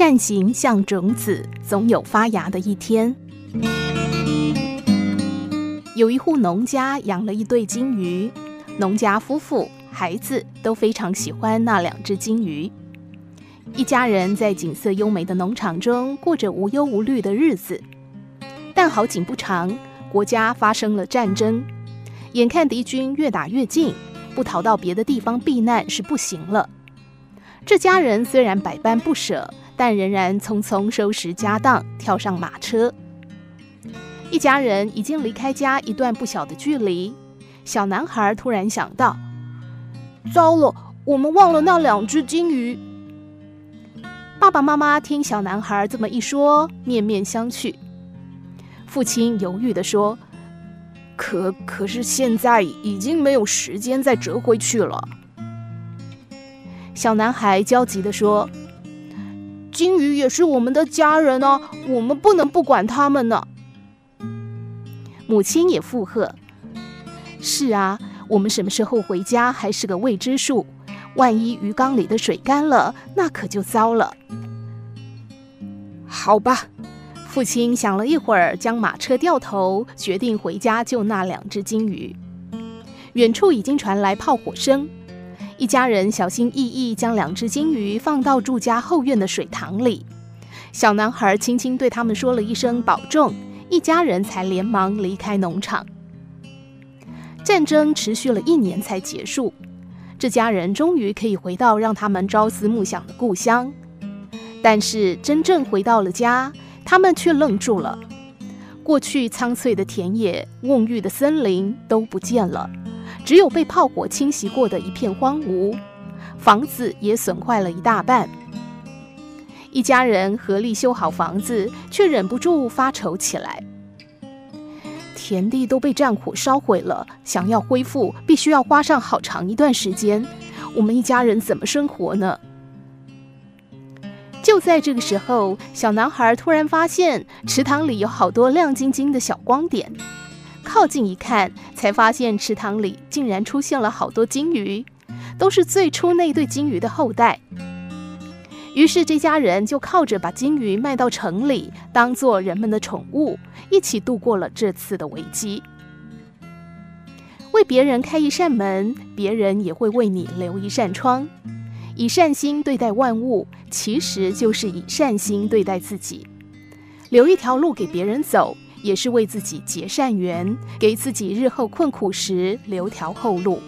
善行像种子，总有发芽的一天。有一户农家养了一对金鱼，农家夫妇、孩子都非常喜欢那两只金鱼。一家人在景色优美的农场中过着无忧无虑的日子。但好景不长，国家发生了战争，眼看敌军越打越近，不逃到别的地方避难是不行了。这家人虽然百般不舍，但仍然匆匆收拾家当，跳上马车。一家人已经离开家一段不小的距离，小男孩突然想到：糟了，我们忘了那两只金鱼。爸爸妈妈听小男孩这么一说，面面相觑。父亲犹豫地说：“可可是现在已经没有时间再折回去了。”小男孩焦急地说：“金鱼也是我们的家人啊，我们不能不管他们呢。”母亲也附和：“是啊，我们什么时候回家还是个未知数，万一鱼缸里的水干了，那可就糟了。”好吧。父亲想了一会儿，将马车掉头，决定回家救那两只金鱼。远处已经传来炮火声，一家人小心翼翼将两只金鱼放到住家后院的水塘里。小男孩轻轻对他们说了一声“保重”，一家人才连忙离开农场。战争持续了一年才结束，这家人终于可以回到让他们朝思暮想的故乡。但是真正回到了家，他们却愣住了，过去苍翠的田野、蓊郁的森林都不见了，只有被炮火侵袭过的一片荒芜，房子也损坏了一大半。一家人合力修好房子，却忍不住发愁起来。田地都被战火烧毁了，想要恢复，必须要花上好长一段时间。我们一家人怎么生活呢？就在这个时候，小男孩突然发现池塘里有好多亮晶晶的小光点。靠近一看，才发现池塘里竟然出现了好多金鱼，都是最初那对金鱼的后代。于是这家人就靠着把金鱼卖到城里，当做人们的宠物，一起度过了这次的危机。为别人开一扇门，别人也会为你留一扇窗。以善心对待万物，其实就是以善心对待自己。留一条路给别人走，也是为自己结善缘，给自己日后困苦时留条后路。